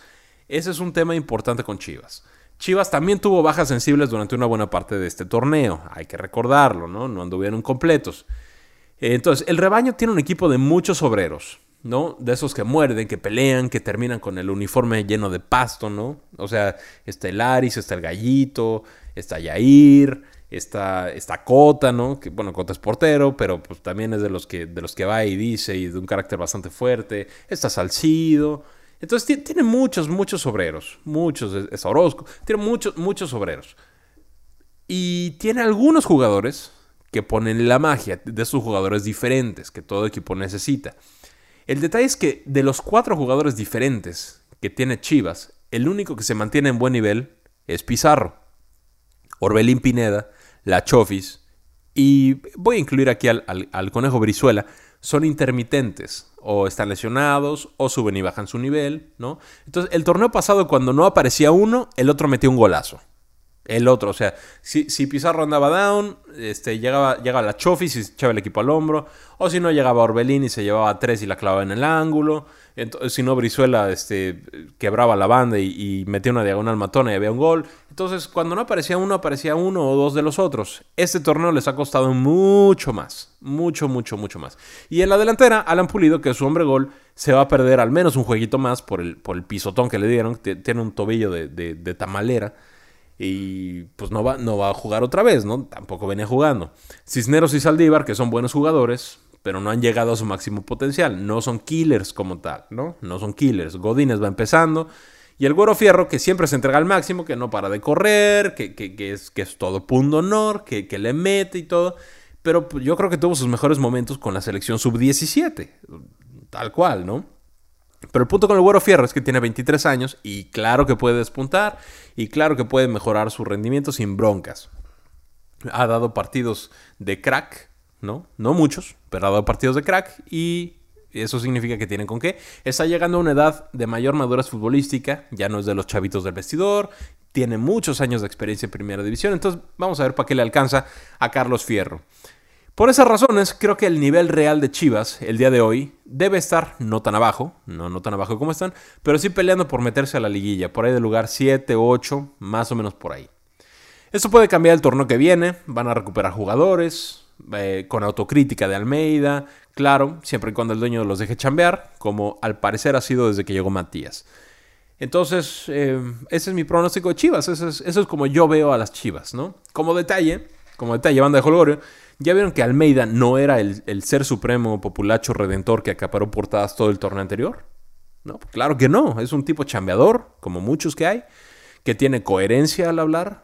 ese es un tema importante con Chivas. Chivas también tuvo bajas sensibles durante una buena parte de este torneo, hay que recordarlo, ¿no? No anduvieron completos. Entonces, el rebaño tiene un equipo de muchos obreros, ¿no? De esos que muerden, que pelean, que terminan con el uniforme lleno de pasto, ¿no? O sea, está el Aris, está el Gallito, está Yair, está, está Cota, ¿no? Que, bueno, Cota es portero, pero pues también es de los, que, de los que va y dice y de un carácter bastante fuerte. Está Salcido. Entonces tiene muchos, muchos obreros. Muchos, es Orozco. Tiene muchos, muchos obreros. Y tiene algunos jugadores que ponen la magia de sus jugadores diferentes que todo equipo necesita. El detalle es que de los cuatro jugadores diferentes que tiene Chivas, el único que se mantiene en buen nivel es Pizarro. Orbelín Pineda, La Chofis y voy a incluir aquí al, Conejo Brizuela, son intermitentes o están lesionados, o suben y bajan su nivel, ¿no? Entonces, el torneo pasado, cuando no aparecía uno, el otro metía un golazo. El otro, o sea, si, si Pizarro andaba down, este, llegaba, llegaba la Chofis y se echaba el equipo al hombro, o si no, llegaba Orbelín y se llevaba tres y la clavaba en el ángulo, entonces, si no, Brizuela este, quebraba la banda y, metía una diagonal matona y había un gol. Entonces, cuando no aparecía uno, aparecía uno o dos de los otros. Este torneo les ha costado mucho más. Mucho, mucho, mucho más. Y en la delantera, Alan Pulido, que es su hombre gol, se va a perder al menos un jueguito más por el, por el pisotón que le dieron. Tiene un tobillo de, de, tamalera y pues no va, no va a jugar otra vez, ¿no? Tampoco venía jugando. Cisneros y Saldívar, que son buenos jugadores, pero no han llegado a su máximo potencial. No son killers como tal, ¿no? No son killers. Godínez va empezando. Y el Güero Fierro, que siempre se entrega al máximo, que no para de correr, que, es, que es todo punto honor, que, que le mete y todo. Pero pues, yo creo que tuvo sus mejores momentos con la selección sub-17. Tal cual, ¿no? Pero el punto con el Güero Fierro es que tiene 23 años y claro que puede despuntar y claro que puede mejorar su rendimiento sin broncas. Ha dado partidos de crack, ¿no? No muchos, pero ha dado partidos de crack y eso significa que tienen con qué. Está llegando a una edad de mayor madurez futbolística, ya no es de los chavitos del vestidor, tiene muchos años de experiencia en primera división, entonces vamos a ver para qué le alcanza a Carlos Fierro. Por esas razones, creo que el nivel real de Chivas el día de hoy debe estar no tan abajo, no, no tan abajo como están, pero sí peleando por meterse a la liguilla, por ahí de lugar 7, 8, más o menos por ahí. Esto puede cambiar el torneo que viene, van a recuperar jugadores, eh, con autocrítica de Almeida, claro, siempre y cuando el dueño los deje chambear, como al parecer ha sido desde que llegó Matías. Entonces, eh, ese es mi pronóstico de Chivas, eso es, eso es, como yo veo a las Chivas, ¿no? Como detalle, como detalle, banda de Holgorio, ya vieron que Almeida no era el, el, ser supremo, populacho, redentor que acaparó portadas todo el torneo anterior. No, claro que no, es un tipo chambeador, como muchos que hay, que tiene coherencia al hablar,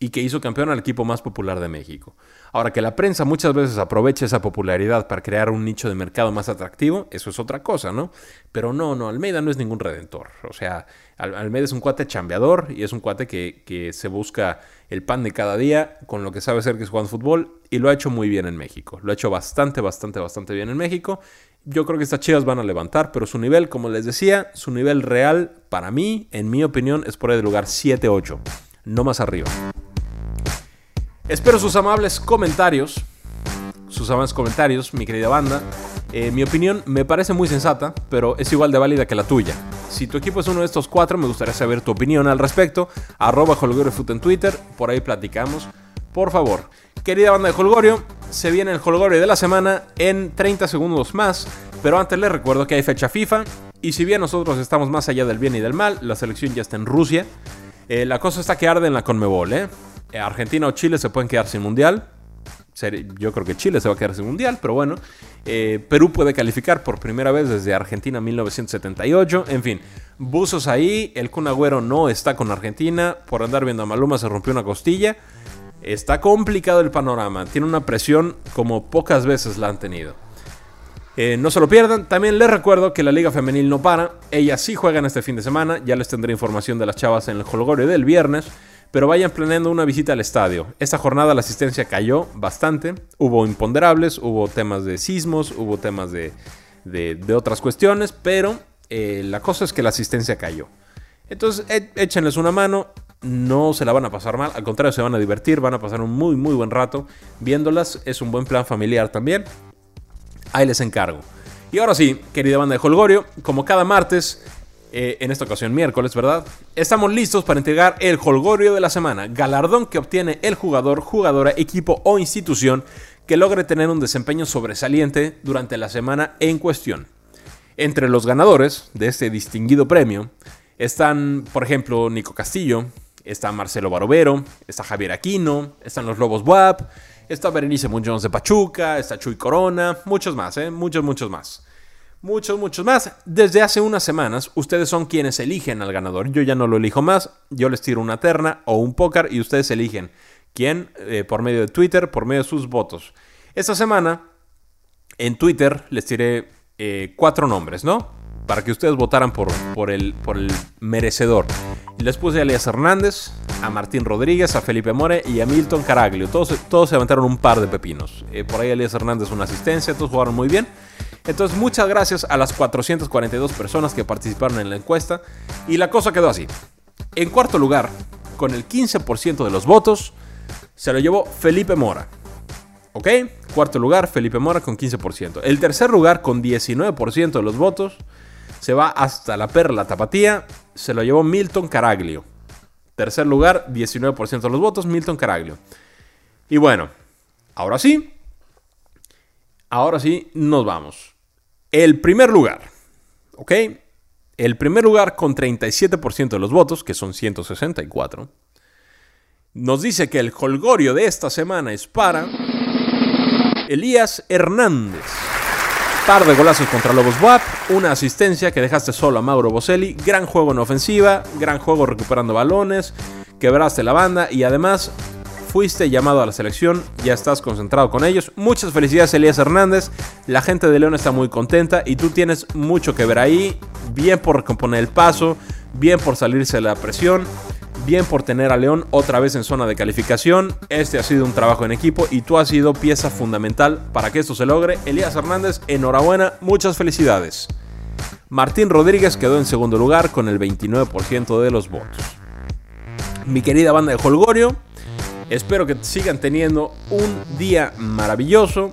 y que hizo campeón al equipo más popular de México. Ahora, que la prensa muchas veces aproveche esa popularidad para crear un nicho de mercado más atractivo, eso es otra cosa, ¿no? Pero no, no, Almeida no es ningún redentor. O sea, Almeida es un cuate chambeador y es un cuate que, que se busca el pan de cada día con lo que sabe hacer que es jugar fútbol y lo ha hecho muy bien en México. Lo ha hecho bastante, bastante, bastante bien en México. Yo creo que estas chivas van a levantar, pero su nivel, como les decía, su nivel real para mí, en mi opinión, es por ahí del lugar 7-8, no más arriba. Espero sus amables comentarios. Sus amables comentarios, mi querida banda. Eh, mi opinión me parece muy sensata, pero es igual de válida que la tuya. Si tu equipo es uno de estos cuatro, me gustaría saber tu opinión al respecto. Arroba Holgoriofoot en Twitter, por ahí platicamos. Por favor, querida banda de Holgorio, se viene el Holgorio de la semana en 30 segundos más. Pero antes les recuerdo que hay fecha FIFA. Y si bien nosotros estamos más allá del bien y del mal, la selección ya está en Rusia. Eh, la cosa está que arde en la Conmebol, ¿eh? Eh, Argentina o Chile se pueden quedar sin mundial. Yo creo que Chile se va a quedar sin mundial, pero bueno. Eh, Perú puede calificar por primera vez desde Argentina 1978. En fin, buzos ahí. El Kun Agüero no está con Argentina. Por andar viendo a Maluma se rompió una costilla. Está complicado el panorama. Tiene una presión como pocas veces la han tenido. Eh, no se lo pierdan. También les recuerdo que la Liga Femenil no para. Ellas sí juegan este fin de semana. Ya les tendré información de las chavas en el Holgorio del viernes pero vayan planeando una visita al estadio. Esta jornada la asistencia cayó bastante, hubo imponderables, hubo temas de sismos, hubo temas de, otras cuestiones, pero eh, la cosa es que la asistencia cayó. Entonces e, échenles una mano, no se la van a pasar mal, al contrario se van a divertir, van a pasar un muy muy buen rato viéndolas, es un buen plan familiar también. Ahí les encargo. Y ahora sí, querida banda de Holgorio, como cada martes, eh, en esta ocasión miércoles, ¿verdad? Estamos listos para entregar el Holgorio de la semana, galardón que obtiene el jugador, jugadora, equipo o institución que logre tener un desempeño sobresaliente durante la semana en cuestión. Entre los ganadores de este distinguido premio están, por ejemplo, Nico Castillo, está Marcelo Barovero, está Javier Aquino, están los Lobos WAP, está Berenice Muñoz de Pachuca, está Chuy Corona, muchos más, ¿eh? Muchos, muchos más muchos, muchos más. Desde hace unas semanas, ustedes son quienes eligen al ganador. Yo ya no lo elijo más. Yo les tiro una terna o un póker y ustedes eligen quién eh, por medio de Twitter, por medio de sus votos. Esta semana, en Twitter, les tiré eh, cuatro nombres, ¿no? Para que ustedes votaran por, por, el, por el merecedor. Les puse a Elias Hernández, a Martín Rodríguez, a Felipe More y a Milton Caraglio. Todos, todos se levantaron un par de pepinos. Eh, por ahí Elías Hernández una asistencia, todos jugaron muy bien. Entonces, muchas gracias a las 442 personas que participaron en la encuesta. Y la cosa quedó así. En cuarto lugar, con el 15% de los votos, se lo llevó Felipe Mora. ¿Ok? Cuarto lugar, Felipe Mora con 15%. El tercer lugar, con 19% de los votos, se va hasta la perla tapatía. Se lo llevó Milton Caraglio. Tercer lugar, 19% de los votos, Milton Caraglio. Y bueno, ahora sí. Ahora sí, nos vamos. El primer lugar, ¿ok? El primer lugar con 37% de los votos, que son 164, nos dice que el holgorio de esta semana es para Elías Hernández. Par de golazos contra Lobos WAP, una asistencia que dejaste solo a Mauro Boselli, gran juego en ofensiva, gran juego recuperando balones, quebraste la banda y además fuiste llamado a la selección, ya estás concentrado con ellos. Muchas felicidades Elías Hernández, la gente de León está muy contenta y tú tienes mucho que ver ahí, bien por recomponer el paso, bien por salirse de la presión, bien por tener a León otra vez en zona de calificación. Este ha sido un trabajo en equipo y tú has sido pieza fundamental para que esto se logre. Elías Hernández, enhorabuena, muchas felicidades. Martín Rodríguez quedó en segundo lugar con el 29% de los votos. Mi querida banda de Holgorio, Espero que sigan teniendo un día maravilloso.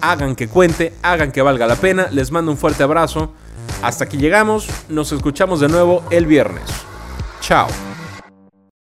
Hagan que cuente, hagan que valga la pena. Les mando un fuerte abrazo. Hasta aquí llegamos. Nos escuchamos de nuevo el viernes. Chao.